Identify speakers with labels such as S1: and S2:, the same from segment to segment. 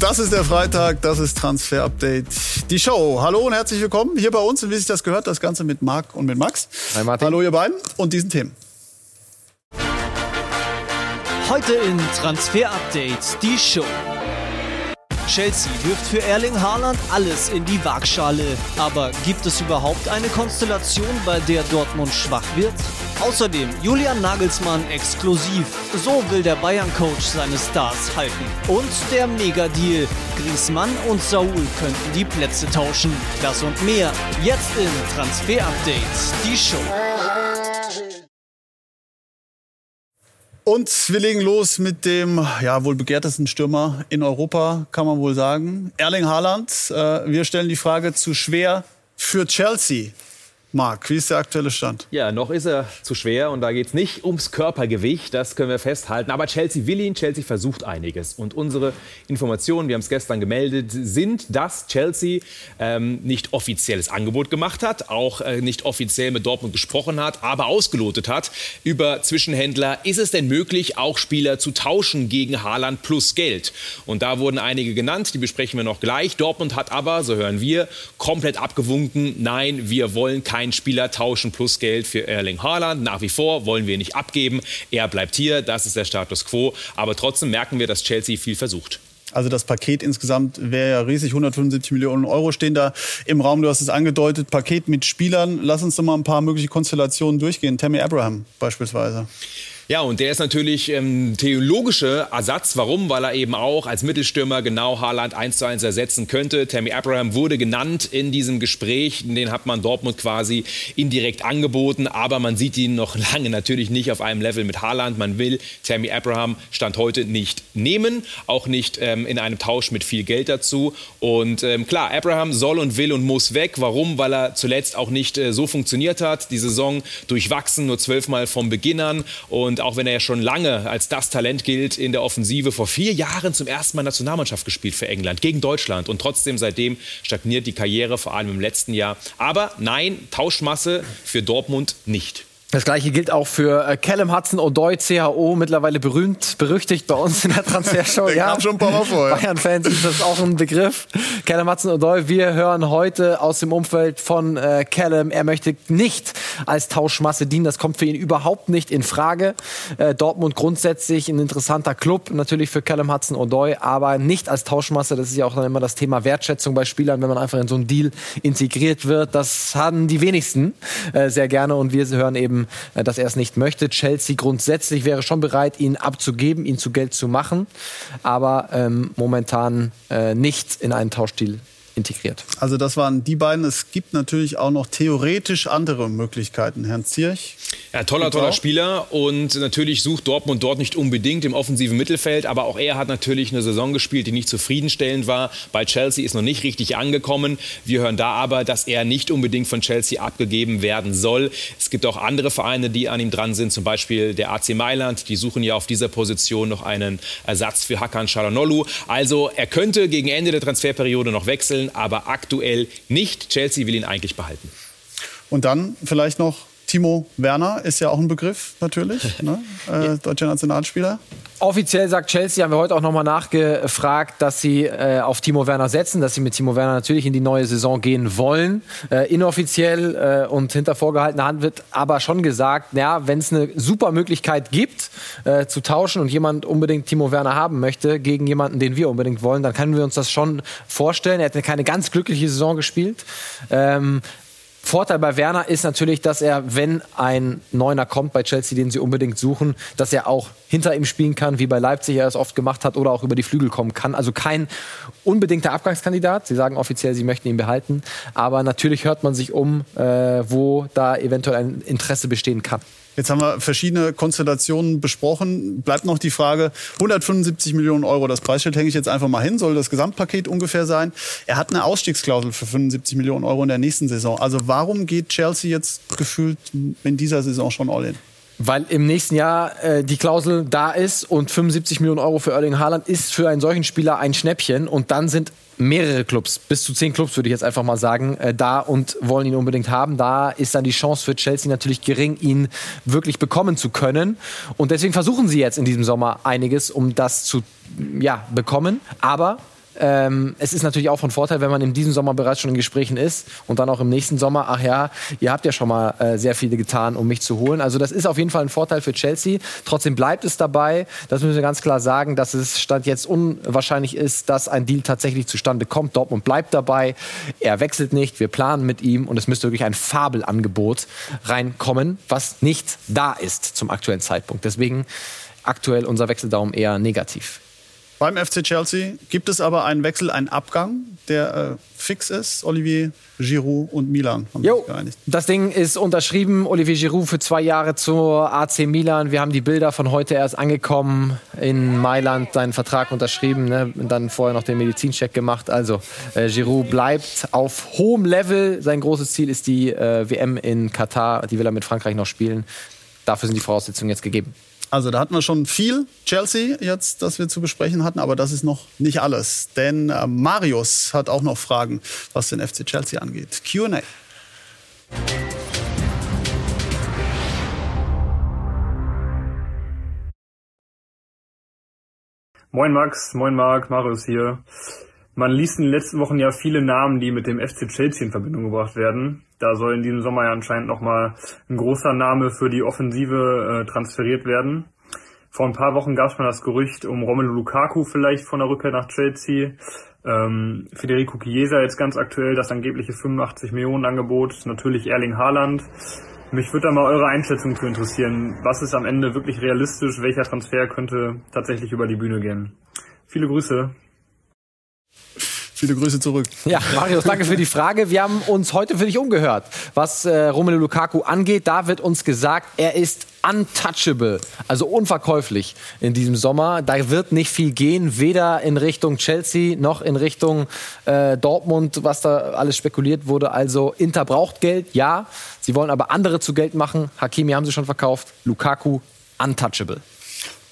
S1: Das ist der Freitag, das ist Transfer Update. Die Show. Hallo und herzlich willkommen hier bei uns und wie sich das gehört, das Ganze mit Marc und mit Max.
S2: Hi Martin.
S1: Hallo ihr beiden und diesen Themen.
S3: Heute in Transfer Update die Show. Chelsea wirft für Erling Haaland alles in die Waagschale. Aber gibt es überhaupt eine Konstellation, bei der Dortmund schwach wird? Außerdem Julian Nagelsmann exklusiv. So will der Bayern-Coach seine Stars halten. Und der Mega-Deal. Griezmann und Saul könnten die Plätze tauschen. Das und mehr jetzt in Transfer Updates, die Show.
S1: Und wir legen los mit dem ja, wohl begehrtesten Stürmer in Europa, kann man wohl sagen. Erling Haaland. Äh, wir stellen die Frage zu schwer für Chelsea. Marc, wie ist der aktuelle Stand?
S2: Ja, noch ist er zu schwer und da geht es nicht ums Körpergewicht, das können wir festhalten. Aber Chelsea will ihn, Chelsea versucht einiges. Und unsere Informationen, wir haben es gestern gemeldet, sind, dass Chelsea ähm, nicht offizielles Angebot gemacht hat, auch äh, nicht offiziell mit Dortmund gesprochen hat, aber ausgelotet hat über Zwischenhändler. Ist es denn möglich, auch Spieler zu tauschen gegen Haaland plus Geld? Und da wurden einige genannt, die besprechen wir noch gleich. Dortmund hat aber, so hören wir, komplett abgewunken. Nein, wir wollen kein keinen Spieler tauschen plus Geld für Erling Haaland. Nach wie vor wollen wir nicht abgeben. Er bleibt hier, das ist der Status quo. Aber trotzdem merken wir, dass Chelsea viel versucht.
S1: Also das Paket insgesamt wäre ja riesig, 175 Millionen Euro stehen da im Raum. Du hast es angedeutet, Paket mit Spielern. Lass uns doch mal ein paar mögliche Konstellationen durchgehen. Tammy Abraham beispielsweise.
S2: Ja, und der ist natürlich ähm, theologischer Ersatz. Warum? Weil er eben auch als Mittelstürmer genau Haaland 1 zu 1 ersetzen könnte. Tammy Abraham wurde genannt in diesem Gespräch. Den hat man Dortmund quasi indirekt angeboten. Aber man sieht ihn noch lange natürlich nicht auf einem Level mit Haaland. Man will Tammy Abraham Stand heute nicht nehmen. Auch nicht ähm, in einem Tausch mit viel Geld dazu. Und ähm, klar, Abraham soll und will und muss weg. Warum? Weil er zuletzt auch nicht äh, so funktioniert hat. Die Saison durchwachsen, nur zwölfmal vom Beginn an. Und auch wenn er ja schon lange als das Talent gilt in der Offensive, vor vier Jahren zum ersten Mal Nationalmannschaft gespielt für England gegen Deutschland. Und trotzdem seitdem stagniert die Karriere, vor allem im letzten Jahr. Aber nein, Tauschmasse für Dortmund nicht.
S4: Das gleiche gilt auch für äh, Callum Hudson Odoi, CHO, mittlerweile berühmt, berüchtigt bei uns in der Transfershow.
S1: ja, kam schon ein paar Mal vor.
S4: Bayern-Fans ist das auch ein Begriff. Callum Hudson Odoi, wir hören heute aus dem Umfeld von äh, Callum, er möchte nicht als Tauschmasse dienen. Das kommt für ihn überhaupt nicht in Frage. Äh, Dortmund grundsätzlich ein interessanter Club, natürlich für Callum Hudson Odoi, aber nicht als Tauschmasse. Das ist ja auch dann immer das Thema Wertschätzung bei Spielern, wenn man einfach in so einen Deal integriert wird. Das haben die wenigsten äh, sehr gerne und wir hören eben gegeben, äh, dass er es nicht möchte. Chelsea grundsätzlich wäre schon bereit, ihn abzugeben, ihn zu Geld zu machen, aber ähm, momentan äh, nicht in einen Tauschdeal integriert.
S1: Also das waren die beiden. Es gibt natürlich auch noch theoretisch andere Möglichkeiten. Herrn Zierch?
S2: Ja, toller, toller Spieler. Und natürlich sucht Dortmund dort nicht unbedingt im offensiven Mittelfeld. Aber auch er hat natürlich eine Saison gespielt, die nicht zufriedenstellend war. Bei Chelsea ist noch nicht richtig angekommen. Wir hören da aber, dass er nicht unbedingt von Chelsea abgegeben werden soll. Es gibt auch andere Vereine, die an ihm dran sind. Zum Beispiel der AC Mailand. Die suchen ja auf dieser Position noch einen Ersatz für Hakan Çalhanoğlu. Also er könnte gegen Ende der Transferperiode noch wechseln aber aktuell nicht. Chelsea will ihn eigentlich behalten.
S1: Und dann vielleicht noch Timo Werner ist ja auch ein Begriff natürlich, ne? äh, deutscher Nationalspieler.
S4: Offiziell sagt Chelsea, haben wir heute auch nochmal nachgefragt, dass sie äh, auf Timo Werner setzen, dass sie mit Timo Werner natürlich in die neue Saison gehen wollen. Äh, inoffiziell äh, und hinter vorgehaltener Hand wird aber schon gesagt, ja, wenn es eine super Möglichkeit gibt, äh, zu tauschen und jemand unbedingt Timo Werner haben möchte gegen jemanden, den wir unbedingt wollen, dann können wir uns das schon vorstellen. Er hat keine ganz glückliche Saison gespielt. Ähm, Vorteil bei Werner ist natürlich, dass er, wenn ein Neuner kommt bei Chelsea, den sie unbedingt suchen, dass er auch hinter ihm spielen kann, wie bei Leipzig er es oft gemacht hat, oder auch über die Flügel kommen kann. Also kein unbedingter Abgangskandidat. Sie sagen offiziell, sie möchten ihn behalten. Aber natürlich hört man sich um, äh, wo da eventuell ein Interesse bestehen kann.
S1: Jetzt haben wir verschiedene Konstellationen besprochen. Bleibt noch die Frage, 175 Millionen Euro, das Preisschild hänge ich jetzt einfach mal hin, soll das Gesamtpaket ungefähr sein. Er hat eine Ausstiegsklausel für 75 Millionen Euro in der nächsten Saison. Also warum geht Chelsea jetzt gefühlt in dieser Saison schon all in?
S4: Weil im nächsten Jahr äh, die Klausel da ist und 75 Millionen Euro für Erling Haaland ist für einen solchen Spieler ein Schnäppchen. Und dann sind mehrere Clubs, bis zu zehn Clubs würde ich jetzt einfach mal sagen, äh, da und wollen ihn unbedingt haben. Da ist dann die Chance für Chelsea natürlich gering, ihn wirklich bekommen zu können. Und deswegen versuchen sie jetzt in diesem Sommer einiges, um das zu ja, bekommen. Aber ähm, es ist natürlich auch von Vorteil, wenn man in diesem Sommer bereits schon in Gesprächen ist und dann auch im nächsten Sommer, ach ja, ihr habt ja schon mal äh, sehr viele getan, um mich zu holen. Also das ist auf jeden Fall ein Vorteil für Chelsea. Trotzdem bleibt es dabei, das müssen wir ganz klar sagen, dass es Stand jetzt unwahrscheinlich ist, dass ein Deal tatsächlich zustande kommt. Dortmund bleibt dabei, er wechselt nicht, wir planen mit ihm und es müsste wirklich ein Fabelangebot reinkommen, was nicht da ist zum aktuellen Zeitpunkt. Deswegen aktuell unser Wechseldaumen eher negativ.
S1: Beim FC Chelsea gibt es aber einen Wechsel, einen Abgang, der äh, fix ist. Olivier Giroud und Milan
S4: haben jo, sich geeinigt. Das Ding ist unterschrieben. Olivier Giroud für zwei Jahre zur AC Milan. Wir haben die Bilder von heute erst angekommen in Mailand, seinen Vertrag unterschrieben, ne? dann vorher noch den Medizincheck gemacht. Also äh, Giroud bleibt auf hohem Level. Sein großes Ziel ist die äh, WM in Katar. Die will er mit Frankreich noch spielen. Dafür sind die Voraussetzungen jetzt gegeben.
S1: Also da hatten wir schon viel Chelsea jetzt, das wir zu besprechen hatten, aber das ist noch nicht alles. Denn äh, Marius hat auch noch Fragen, was den FC Chelsea angeht. QA.
S5: Moin Max, moin Marc, Marius hier. Man liest in den letzten Wochen ja viele Namen, die mit dem FC Chelsea in Verbindung gebracht werden. Da soll in diesem Sommer ja anscheinend nochmal ein großer Name für die Offensive äh, transferiert werden. Vor ein paar Wochen gab es mal das Gerücht um Romelu Lukaku vielleicht von der Rückkehr nach Chelsea. Ähm, Federico Chiesa jetzt ganz aktuell das angebliche 85 Millionen Angebot. Natürlich Erling Haaland. Mich würde da mal eure Einschätzung zu interessieren. Was ist am Ende wirklich realistisch? Welcher Transfer könnte tatsächlich über die Bühne gehen? Viele Grüße.
S1: Viele Grüße zurück.
S4: Ja, Marius, danke für die Frage. Wir haben uns heute für dich umgehört, was äh, Romelu Lukaku angeht. Da wird uns gesagt, er ist untouchable, also unverkäuflich in diesem Sommer. Da wird nicht viel gehen, weder in Richtung Chelsea noch in Richtung äh, Dortmund, was da alles spekuliert wurde. Also Inter braucht Geld, ja. Sie wollen aber andere zu Geld machen. Hakimi haben sie schon verkauft. Lukaku untouchable.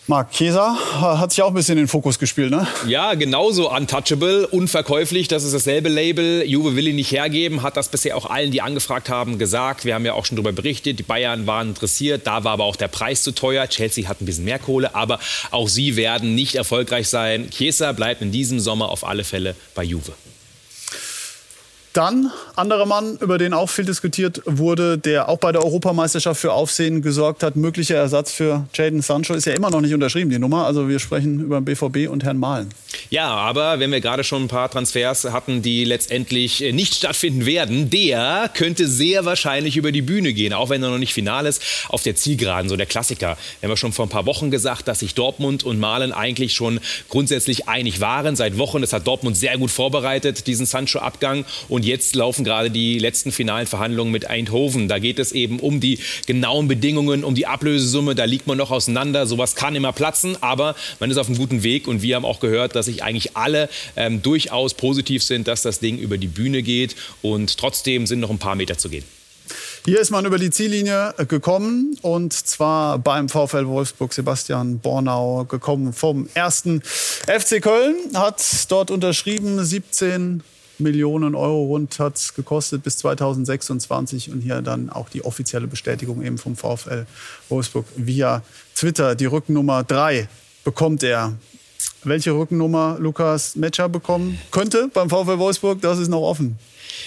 S1: Marc Kesa hat sich auch ein bisschen in den Fokus gespielt, ne?
S2: Ja, genauso untouchable, unverkäuflich. Das ist dasselbe Label. Juve will ihn nicht hergeben, hat das bisher auch allen, die angefragt haben, gesagt. Wir haben ja auch schon darüber berichtet. Die Bayern waren interessiert. Da war aber auch der Preis zu teuer. Chelsea hat ein bisschen mehr Kohle, aber auch sie werden nicht erfolgreich sein. Chiesa bleibt in diesem Sommer auf alle Fälle bei Juve.
S1: Dann anderer Mann, über den auch viel diskutiert wurde, der auch bei der Europameisterschaft für Aufsehen gesorgt hat. Möglicher Ersatz für Jaden Sancho ist ja immer noch nicht unterschrieben, die Nummer. Also wir sprechen über den BVB und Herrn Mahlen.
S2: Ja, aber wenn wir gerade schon ein paar Transfers hatten, die letztendlich äh, nicht stattfinden werden, der könnte sehr wahrscheinlich über die Bühne gehen, auch wenn er noch nicht final ist, auf der Zielgeraden, so der Klassiker. Wir haben ja schon vor ein paar Wochen gesagt, dass sich Dortmund und Mahlen eigentlich schon grundsätzlich einig waren. Seit Wochen, das hat Dortmund sehr gut vorbereitet, diesen Sancho-Abgang. Und jetzt laufen gerade die letzten finalen Verhandlungen mit Eindhoven. Da geht es eben um die genauen Bedingungen, um die Ablösesumme. Da liegt man noch auseinander. Sowas kann immer platzen, aber man ist auf einem guten Weg. Und wir haben auch gehört, dass sich eigentlich alle ähm, durchaus positiv sind, dass das Ding über die Bühne geht. Und trotzdem sind noch ein paar Meter zu gehen.
S1: Hier ist man über die Ziellinie äh, gekommen und zwar beim VfL Wolfsburg Sebastian Bornau gekommen vom ersten FC Köln, hat dort unterschrieben 17 Millionen Euro rund hat es gekostet bis 2026 und hier dann auch die offizielle Bestätigung eben vom VfL Wolfsburg via Twitter. Die Rückennummer 3 bekommt er. Welche Rückennummer Lukas Metscher bekommen könnte beim VfL Wolfsburg, das ist noch offen.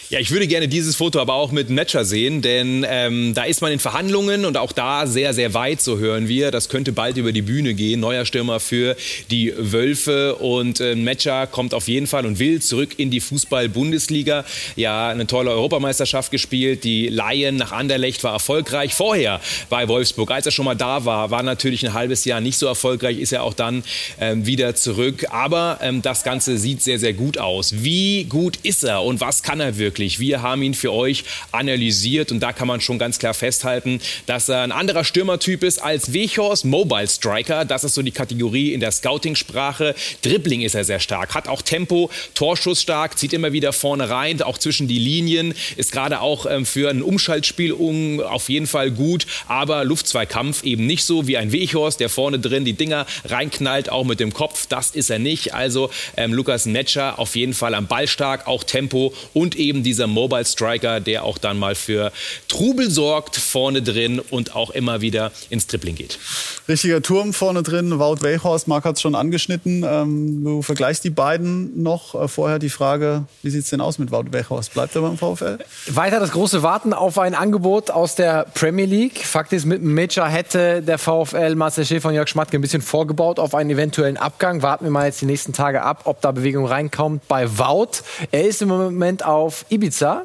S2: Ja, ich würde gerne dieses Foto aber auch mit Matcher sehen, denn ähm, da ist man in Verhandlungen und auch da sehr, sehr weit, so hören wir. Das könnte bald über die Bühne gehen. Neuer Stürmer für die Wölfe und äh, Matcher kommt auf jeden Fall und will zurück in die Fußball-Bundesliga. Ja, eine tolle Europameisterschaft gespielt. Die Laien nach Anderlecht war erfolgreich. Vorher bei Wolfsburg, als er schon mal da war, war natürlich ein halbes Jahr nicht so erfolgreich, ist er auch dann ähm, wieder zurück. Aber ähm, das Ganze sieht sehr, sehr gut aus. Wie gut ist er und was kann er wirklich? Wir haben ihn für euch analysiert und da kann man schon ganz klar festhalten, dass er ein anderer Stürmertyp ist als Wechhorst, Mobile Striker. Das ist so die Kategorie in der Scouting-Sprache. Dribbling ist er sehr stark, hat auch Tempo, Torschuss stark, zieht immer wieder vorne rein, auch zwischen die Linien, ist gerade auch ähm, für ein Umschaltspiel um, auf jeden Fall gut, aber Luftzweikampf eben nicht so wie ein Wechhorst, der vorne drin die Dinger reinknallt, auch mit dem Kopf. Das ist er nicht. Also ähm, Lukas Netscher auf jeden Fall am Ball stark, auch Tempo und eben die dieser Mobile Striker, der auch dann mal für Trubel sorgt vorne drin und auch immer wieder ins Tripling geht.
S1: Richtiger Turm vorne drin. Wout Weghorst, Marc hat es schon angeschnitten. Ähm, du vergleichst die beiden noch. Äh, vorher die Frage, wie sieht es denn aus mit Wout Weghorst? Bleibt er beim VfL?
S4: Weiter das große Warten auf ein Angebot aus der Premier League. Fakt ist, mit dem Major hätte der VfL Marcel Schäfer und Jörg Schmatke ein bisschen vorgebaut auf einen eventuellen Abgang. Warten wir mal jetzt die nächsten Tage ab, ob da Bewegung reinkommt bei Wout. Er ist im Moment auf Ibiza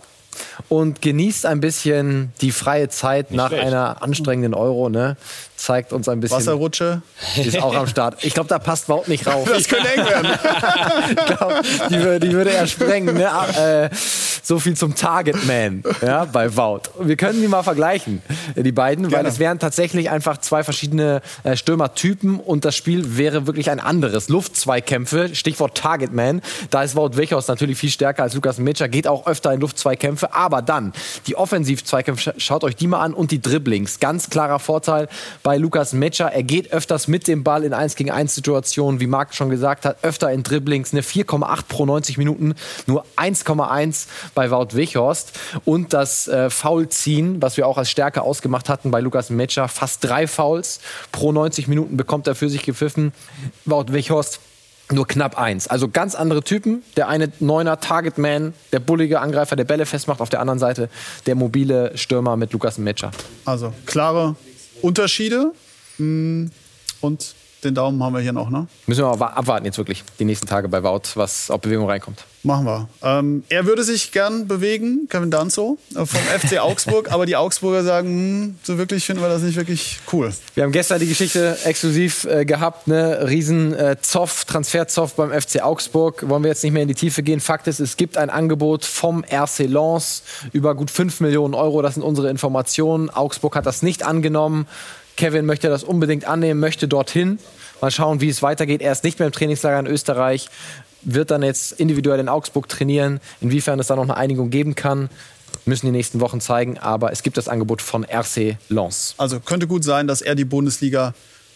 S4: und genießt ein bisschen die freie Zeit Nicht nach schlecht. einer anstrengenden Euro. Ne? Zeigt uns ein bisschen.
S1: Wasserrutsche
S4: ist auch am Start. Ich glaube, da passt Wout nicht rauf.
S1: Das könnte eng werden.
S4: ich glaube, die, die, würde er sprengen. Ne? Äh, so viel zum Target Man ja, bei Wout. Wir können die mal vergleichen, die beiden, Gerne. weil es wären tatsächlich einfach zwei verschiedene äh, Stürmertypen und das Spiel wäre wirklich ein anderes. Luftzweikämpfe, Stichwort Target Man. Da ist Wout Wechhaus natürlich viel stärker als Lukas Mitscher, geht auch öfter in Luftzweikämpfe. Aber dann die Offensivzweikämpfe, schaut euch die mal an und die Dribblings. Ganz klarer Vorteil bei Lukas Metscher. Er geht öfters mit dem Ball in 1 gegen 1 Situationen, wie Marc schon gesagt hat, öfter in Dribblings, eine 4,8 pro 90 Minuten, nur 1,1 bei Wout Weghorst. Und das äh, Foulziehen, was wir auch als Stärke ausgemacht hatten bei Lukas Metscher, fast drei Fouls pro 90 Minuten bekommt er für sich gepfiffen. Wout Weghorst nur knapp eins. Also ganz andere Typen. Der eine Neuner Targetman, der bullige Angreifer, der Bälle festmacht. Auf der anderen Seite der mobile Stürmer mit Lukas Metscher.
S1: Also klare Unterschiede. Mm, und den Daumen haben wir hier noch, ne?
S4: Müssen wir mal abwarten jetzt wirklich, die nächsten Tage bei Wout, was ob Bewegung reinkommt.
S1: Machen wir. Ähm, er würde sich gern bewegen, Kevin Danzo, äh, vom FC Augsburg, aber die Augsburger sagen, hm, so wirklich finden wir das nicht wirklich cool.
S4: Wir haben gestern die Geschichte exklusiv äh, gehabt, ne? Riesen äh, Zoff, Transferzoff beim FC Augsburg. Wollen wir jetzt nicht mehr in die Tiefe gehen. Fakt ist, es gibt ein Angebot vom RC Lens über gut 5 Millionen Euro. Das sind unsere Informationen. Augsburg hat das nicht angenommen. Kevin möchte das unbedingt annehmen, möchte dorthin. Mal schauen, wie es weitergeht. Er ist nicht mehr im Trainingslager in Österreich, wird dann jetzt individuell in Augsburg trainieren. Inwiefern es da noch eine Einigung geben kann, müssen die nächsten Wochen zeigen. Aber es gibt das Angebot von RC Lens.
S1: Also könnte gut sein, dass er die Bundesliga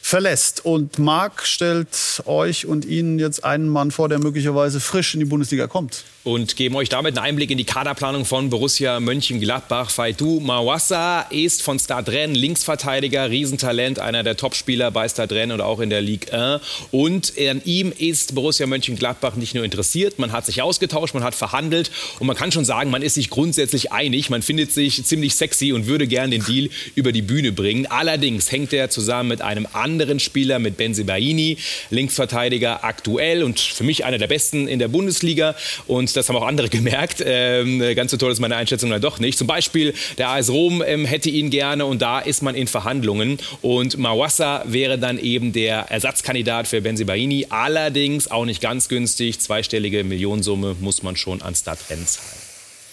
S1: verlässt. Und Marc stellt euch und Ihnen jetzt einen Mann vor, der möglicherweise frisch in die Bundesliga kommt
S2: und geben euch damit einen Einblick in die Kaderplanung von Borussia Mönchengladbach. Faitu Mawassa ist von Stade Rennes Linksverteidiger, Riesentalent, einer der Topspieler bei Stade Rennes und auch in der Ligue 1. Und an ihm ist Borussia Mönchengladbach nicht nur interessiert, man hat sich ausgetauscht, man hat verhandelt und man kann schon sagen, man ist sich grundsätzlich einig, man findet sich ziemlich sexy und würde gern den Deal über die Bühne bringen. Allerdings hängt er zusammen mit einem anderen Spieler, mit Benzibaini, Linksverteidiger aktuell und für mich einer der besten in der Bundesliga und das haben auch andere gemerkt. Ähm, ganz so toll ist meine Einschätzung dann doch nicht. Zum Beispiel der AS Rom ähm, hätte ihn gerne und da ist man in Verhandlungen. Und Mawassa wäre dann eben der Ersatzkandidat für Benzibaini. Allerdings auch nicht ganz günstig. Zweistellige Millionensumme muss man schon an Stadtrenn zahlen.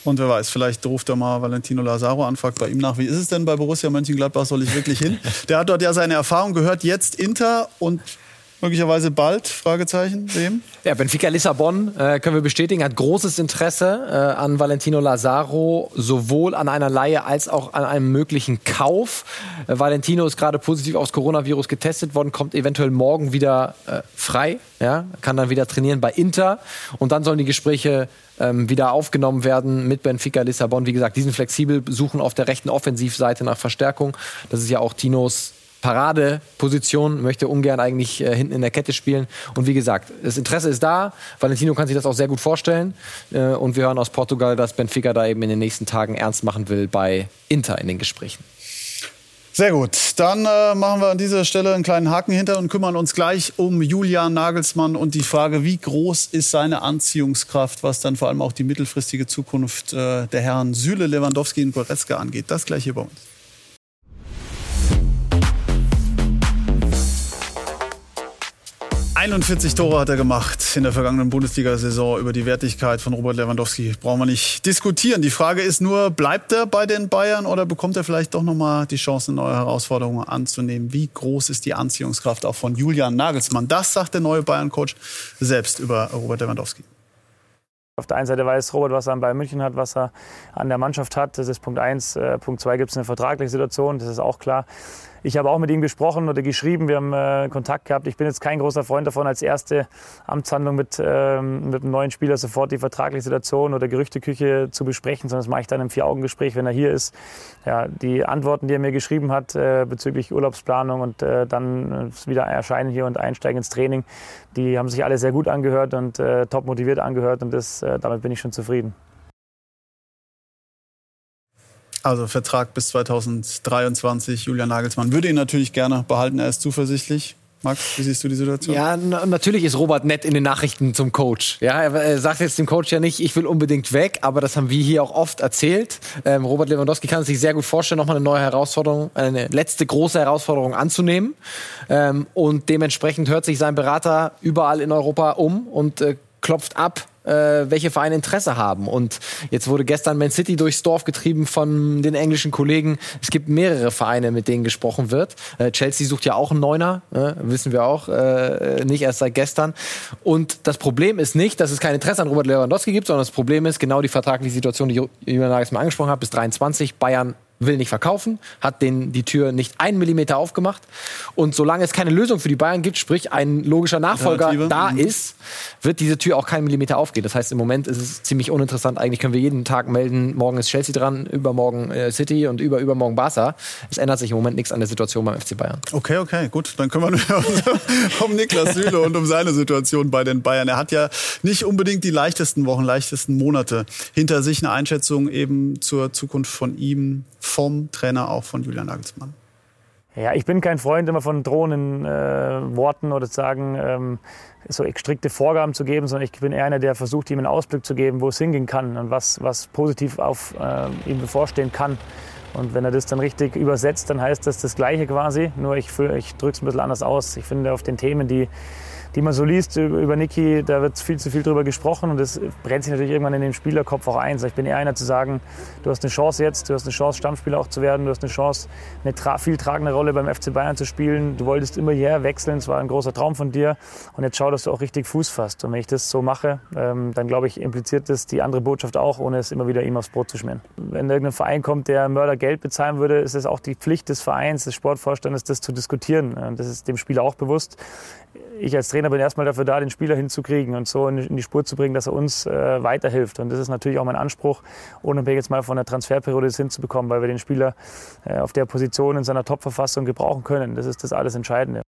S1: Und wer weiß, vielleicht ruft er mal Valentino Lazaro an, fragt bei ihm nach, wie ist es denn bei Borussia Mönchengladbach, soll ich wirklich hin? Der hat dort ja seine Erfahrung gehört, jetzt Inter und möglicherweise bald? Fragezeichen dem.
S4: Ja, Benfica Lissabon äh, können wir bestätigen, hat großes Interesse äh, an Valentino Lazaro, sowohl an einer Leihe als auch an einem möglichen Kauf. Äh, Valentino ist gerade positiv aufs Coronavirus getestet worden, kommt eventuell morgen wieder äh, frei, ja, kann dann wieder trainieren bei Inter und dann sollen die Gespräche ähm, wieder aufgenommen werden mit Benfica Lissabon. Wie gesagt, die sind flexibel, suchen auf der rechten Offensivseite nach Verstärkung. Das ist ja auch Tinos Paradeposition, möchte ungern eigentlich äh, hinten in der Kette spielen. Und wie gesagt, das Interesse ist da. Valentino kann sich das auch sehr gut vorstellen. Äh, und wir hören aus Portugal, dass Benfica da eben in den nächsten Tagen ernst machen will bei Inter in den Gesprächen.
S1: Sehr gut. Dann äh, machen wir an dieser Stelle einen kleinen Haken hinter und kümmern uns gleich um Julian Nagelsmann und die Frage, wie groß ist seine Anziehungskraft, was dann vor allem auch die mittelfristige Zukunft äh, der Herren Süle, Lewandowski und Goretzka angeht. Das gleich hier bei uns. 41 Tore hat er gemacht in der vergangenen Bundesliga-Saison. Über die Wertigkeit von Robert Lewandowski brauchen wir nicht diskutieren. Die Frage ist nur, bleibt er bei den Bayern oder bekommt er vielleicht doch nochmal die Chance, neue Herausforderungen anzunehmen? Wie groß ist die Anziehungskraft auch von Julian Nagelsmann? Das sagt der neue Bayern-Coach selbst über Robert Lewandowski.
S6: Auf der einen Seite weiß Robert, was er an Bayern München hat, was er an der Mannschaft hat. Das ist Punkt eins. Äh, Punkt zwei gibt es eine vertragliche Situation, das ist auch klar. Ich habe auch mit ihm gesprochen oder geschrieben, wir haben äh, Kontakt gehabt. Ich bin jetzt kein großer Freund davon, als erste Amtshandlung mit, ähm, mit einem neuen Spieler sofort die vertragliche Situation oder Gerüchteküche zu besprechen, sondern das mache ich dann im Vier-Augen-Gespräch, wenn er hier ist. Ja, die Antworten, die er mir geschrieben hat äh, bezüglich Urlaubsplanung und äh, dann wieder erscheinen hier und einsteigen ins Training, die haben sich alle sehr gut angehört und äh, top motiviert angehört und das, äh, damit bin ich schon zufrieden.
S1: Also Vertrag bis 2023, Julian Nagelsmann würde ihn natürlich gerne behalten, er ist zuversichtlich. Max, wie siehst du die Situation?
S4: Ja, natürlich ist Robert nett in den Nachrichten zum Coach. Ja, er sagt jetzt dem Coach ja nicht, ich will unbedingt weg, aber das haben wir hier auch oft erzählt. Ähm, Robert Lewandowski kann sich sehr gut vorstellen, nochmal eine neue Herausforderung, eine letzte große Herausforderung anzunehmen. Ähm, und dementsprechend hört sich sein Berater überall in Europa um und äh, klopft ab, äh, welche Vereine Interesse haben. Und jetzt wurde gestern Man City durchs Dorf getrieben von den englischen Kollegen. Es gibt mehrere Vereine, mit denen gesprochen wird. Äh, Chelsea sucht ja auch einen Neuner, äh, wissen wir auch, äh, nicht erst seit gestern. Und das Problem ist nicht, dass es kein Interesse an Robert Lewandowski gibt, sondern das Problem ist genau die vertragliche Situation, die Julian Nagelsmann angesprochen hat, bis 23. Bayern will nicht verkaufen, hat den die Tür nicht einen Millimeter aufgemacht. Und solange es keine Lösung für die Bayern gibt, sprich ein logischer Nachfolger Relative. da mhm. ist, wird diese Tür auch keinen Millimeter aufgehen. Das heißt, im Moment ist es ziemlich uninteressant. Eigentlich können wir jeden Tag melden, morgen ist Chelsea dran, übermorgen äh, City und über übermorgen Barca. Es ändert sich im Moment nichts an der Situation beim FC Bayern.
S1: Okay, okay, gut. Dann kümmern wir uns um Niklas Süle und um seine Situation bei den Bayern. Er hat ja nicht unbedingt die leichtesten Wochen, leichtesten Monate hinter sich. Eine Einschätzung eben zur Zukunft von ihm vom Trainer, auch von Julian Nagelsmann?
S6: Ja, ich bin kein Freund immer von drohenden äh, Worten oder sagen, ähm, so strikte Vorgaben zu geben, sondern ich bin eher einer, der versucht, ihm einen Ausblick zu geben, wo es hingehen kann und was, was positiv auf äh, ihm bevorstehen kann. Und wenn er das dann richtig übersetzt, dann heißt das das Gleiche quasi, nur ich, ich drücke es ein bisschen anders aus. Ich finde, auf den Themen, die die man so liest über Niki, da wird viel zu viel drüber gesprochen und das brennt sich natürlich irgendwann in den Spielerkopf auch ein. Ich bin eher einer zu sagen, du hast eine Chance jetzt, du hast eine Chance, Stammspieler auch zu werden, du hast eine Chance, eine tra viel tragende Rolle beim FC Bayern zu spielen. Du wolltest immer hierher wechseln, es war ein großer Traum von dir und jetzt schau, dass du auch richtig Fuß fasst. Und wenn ich das so mache, ähm, dann glaube ich, impliziert das die andere Botschaft auch, ohne es immer wieder ihm aufs Brot zu schmieren. Wenn irgendein Verein kommt, der Mörder Geld bezahlen würde, ist es auch die Pflicht des Vereins, des Sportvorstandes, das zu diskutieren. Das ist dem Spieler auch bewusst ich als Trainer bin erstmal dafür da, den Spieler hinzukriegen und so in die Spur zu bringen, dass er uns äh, weiterhilft. Und das ist natürlich auch mein Anspruch, unabhängig jetzt mal von der Transferperiode das hinzubekommen, weil wir den Spieler äh, auf der Position in seiner Top-Verfassung gebrauchen können. Das ist das alles Entscheidende.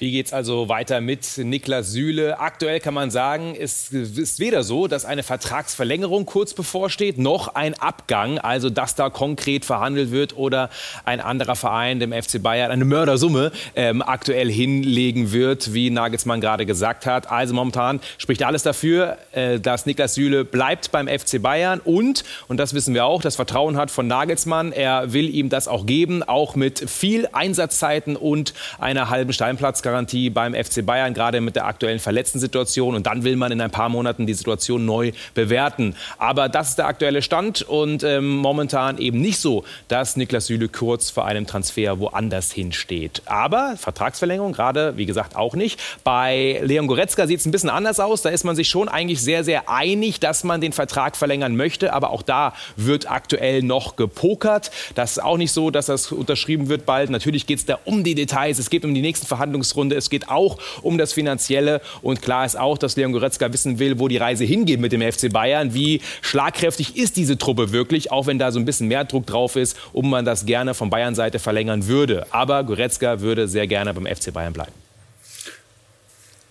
S2: Wie geht es also weiter mit Niklas Süle? Aktuell kann man sagen, es ist weder so, dass eine Vertragsverlängerung kurz bevorsteht, noch ein Abgang, also dass da konkret verhandelt wird oder ein anderer Verein, dem FC Bayern, eine Mördersumme ähm, aktuell hinlegen wird, wie Nagelsmann gerade gesagt hat. Also momentan spricht alles dafür, äh, dass Niklas Süle bleibt beim FC Bayern und, und das wissen wir auch, das Vertrauen hat von Nagelsmann. Er will ihm das auch geben, auch mit viel Einsatzzeiten und einer halben Steinplatz Erfolgsgarantie beim FC Bayern, gerade mit der aktuellen verletzten Situation. Und dann will man in ein paar Monaten die Situation neu bewerten. Aber das ist der aktuelle Stand und ähm, momentan eben nicht so, dass Niklas Süle kurz vor einem Transfer woanders hinsteht. Aber Vertragsverlängerung gerade, wie gesagt, auch nicht. Bei Leon Goretzka sieht es ein bisschen anders aus. Da ist man sich schon eigentlich sehr, sehr einig, dass man den Vertrag verlängern möchte. Aber auch da wird aktuell noch gepokert. Das ist auch nicht so, dass das unterschrieben wird bald. Natürlich geht es da um die Details. Es geht um die nächsten Verhandlungsrunden. Runde. Es geht auch um das Finanzielle. Und klar ist auch, dass Leon Goretzka wissen will, wo die Reise hingeht mit dem FC Bayern. Wie schlagkräftig ist diese Truppe wirklich, auch wenn da so ein bisschen mehr Druck drauf ist, um man das gerne von Bayern-Seite verlängern würde. Aber Goretzka würde sehr gerne beim FC Bayern bleiben.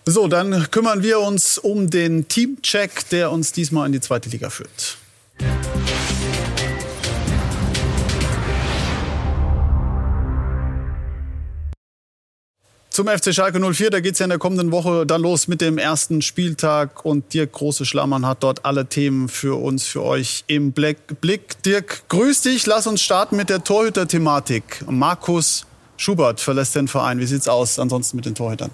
S1: So, dann kümmern wir uns um den Teamcheck, der uns diesmal in die zweite Liga führt. Zum FC Schalke 04, da geht es ja in der kommenden Woche dann los mit dem ersten Spieltag und Dirk Große Schlammern hat dort alle Themen für uns, für euch im Blick. Dirk, grüß dich, lass uns starten mit der Torhüter-Thematik. Markus Schubert verlässt den Verein. Wie sieht's aus ansonsten mit den Torhütern?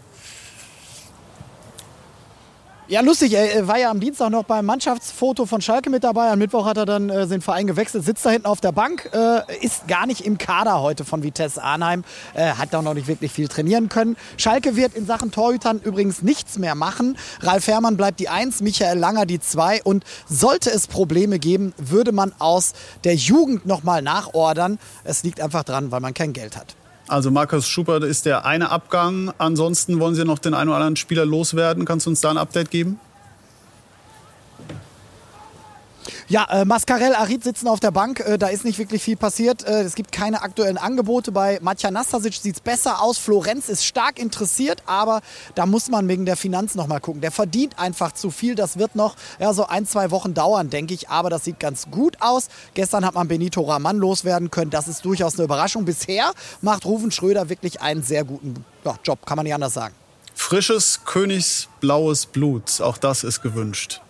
S7: Ja, lustig. Er war ja am Dienstag noch beim Mannschaftsfoto von Schalke mit dabei. Am Mittwoch hat er dann äh, den Verein gewechselt, sitzt da hinten auf der Bank, äh, ist gar nicht im Kader heute von Vitesse Arnheim, äh, hat da noch nicht wirklich viel trainieren können. Schalke wird in Sachen Torhütern übrigens nichts mehr machen. Ralf Herrmann bleibt die Eins, Michael Langer die Zwei. Und sollte es Probleme geben, würde man aus der Jugend nochmal nachordern. Es liegt einfach dran, weil man kein Geld hat.
S1: Also Markus Schubert ist der eine Abgang. Ansonsten wollen Sie noch den einen oder anderen Spieler loswerden. Kannst du uns da ein Update geben?
S7: Ja, äh, Mascarell, Arid sitzen auf der Bank. Äh, da ist nicht wirklich viel passiert. Äh, es gibt keine aktuellen Angebote. Bei Matja Nastasic sieht es besser aus. Florenz ist stark interessiert, aber da muss man wegen der Finanz noch mal gucken. Der verdient einfach zu viel. Das wird noch ja, so ein, zwei Wochen dauern, denke ich. Aber das sieht ganz gut aus. Gestern hat man Benito Raman loswerden können. Das ist durchaus eine Überraschung. Bisher macht Rufen Schröder wirklich einen sehr guten ja, Job, kann man nicht anders sagen.
S1: Frisches, königsblaues Blut. Auch das ist gewünscht.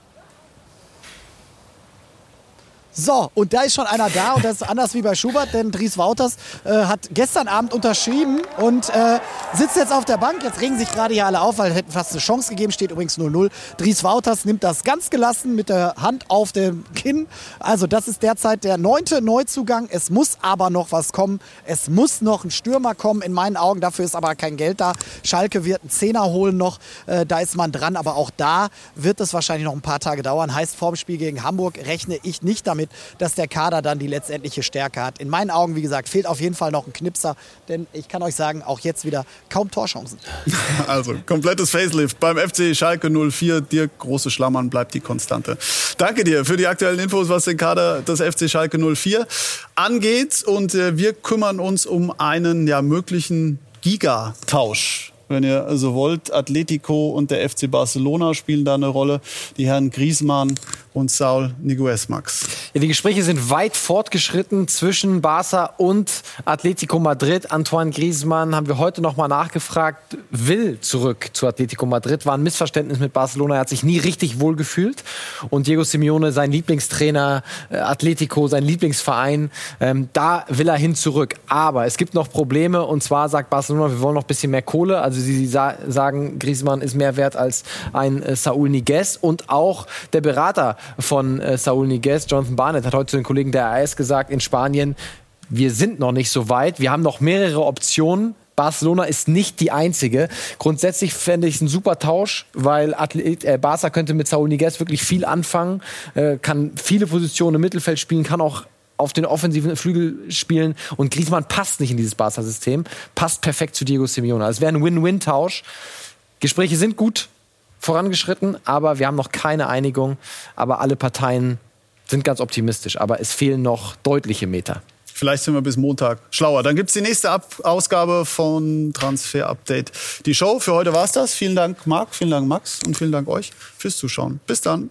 S7: So, und da ist schon einer da und das ist anders wie bei Schubert, denn Dries Wouters äh, hat gestern Abend unterschrieben und äh, sitzt jetzt auf der Bank. Jetzt regen sich gerade hier alle auf, weil hätten fast eine Chance gegeben, steht übrigens 0-0. Dries Wouters nimmt das ganz gelassen mit der Hand auf dem Kinn. Also das ist derzeit der neunte Neuzugang. Es muss aber noch was kommen. Es muss noch ein Stürmer kommen, in meinen Augen. Dafür ist aber kein Geld da. Schalke wird einen Zehner holen noch. Äh, da ist man dran, aber auch da wird es wahrscheinlich noch ein paar Tage dauern. Heißt, vorm Spiel gegen Hamburg rechne ich nicht damit, dass der Kader dann die letztendliche Stärke hat. In meinen Augen, wie gesagt, fehlt auf jeden Fall noch ein Knipser, denn ich kann euch sagen, auch jetzt wieder kaum Torchancen.
S1: Also, komplettes Facelift beim FC Schalke 04. Dirk Große Schlammern bleibt die Konstante. Danke dir für die aktuellen Infos, was den Kader des FC Schalke 04 angeht. Und äh, wir kümmern uns um einen ja, möglichen Gigatausch wenn ihr so wollt. Atletico und der FC Barcelona spielen da eine Rolle. Die Herren Griezmann und Saul Niguez, Max.
S4: Ja, die Gespräche sind weit fortgeschritten zwischen Barca und Atletico Madrid. Antoine Griezmann haben wir heute noch mal nachgefragt, will zurück zu Atletico Madrid. War ein Missverständnis mit Barcelona. Er hat sich nie richtig wohl gefühlt. Und Diego Simeone, sein Lieblingstrainer, äh, Atletico, sein Lieblingsverein, ähm, da will er hin zurück. Aber es gibt noch Probleme. Und zwar sagt Barcelona, wir wollen noch ein bisschen mehr Kohle. Also sie sa sagen, Griezmann ist mehr wert als ein äh, Saul Niguez. Und auch der Berater von äh, Saul Niguez, Jonathan Barnett, hat heute zu den Kollegen der AS gesagt, in Spanien, wir sind noch nicht so weit. Wir haben noch mehrere Optionen. Barcelona ist nicht die einzige. Grundsätzlich fände ich es ein super Tausch, weil Athlet, äh, Barca könnte mit Saul Niguez wirklich viel anfangen, äh, kann viele Positionen im Mittelfeld spielen, kann auch auf den offensiven Flügel spielen und Griezmann passt nicht in dieses Barca-System, passt perfekt zu Diego Simeone. Also es wäre ein Win-Win-Tausch. Gespräche sind gut, vorangeschritten, aber wir haben noch keine Einigung. Aber alle Parteien sind ganz optimistisch. Aber es fehlen noch deutliche Meter.
S1: Vielleicht sind wir bis Montag schlauer. Dann gibt es die nächste Ab Ausgabe von Transfer Update. Die Show für heute war es das. Vielen Dank, Marc, vielen Dank, Max und vielen Dank euch fürs Zuschauen. Bis dann.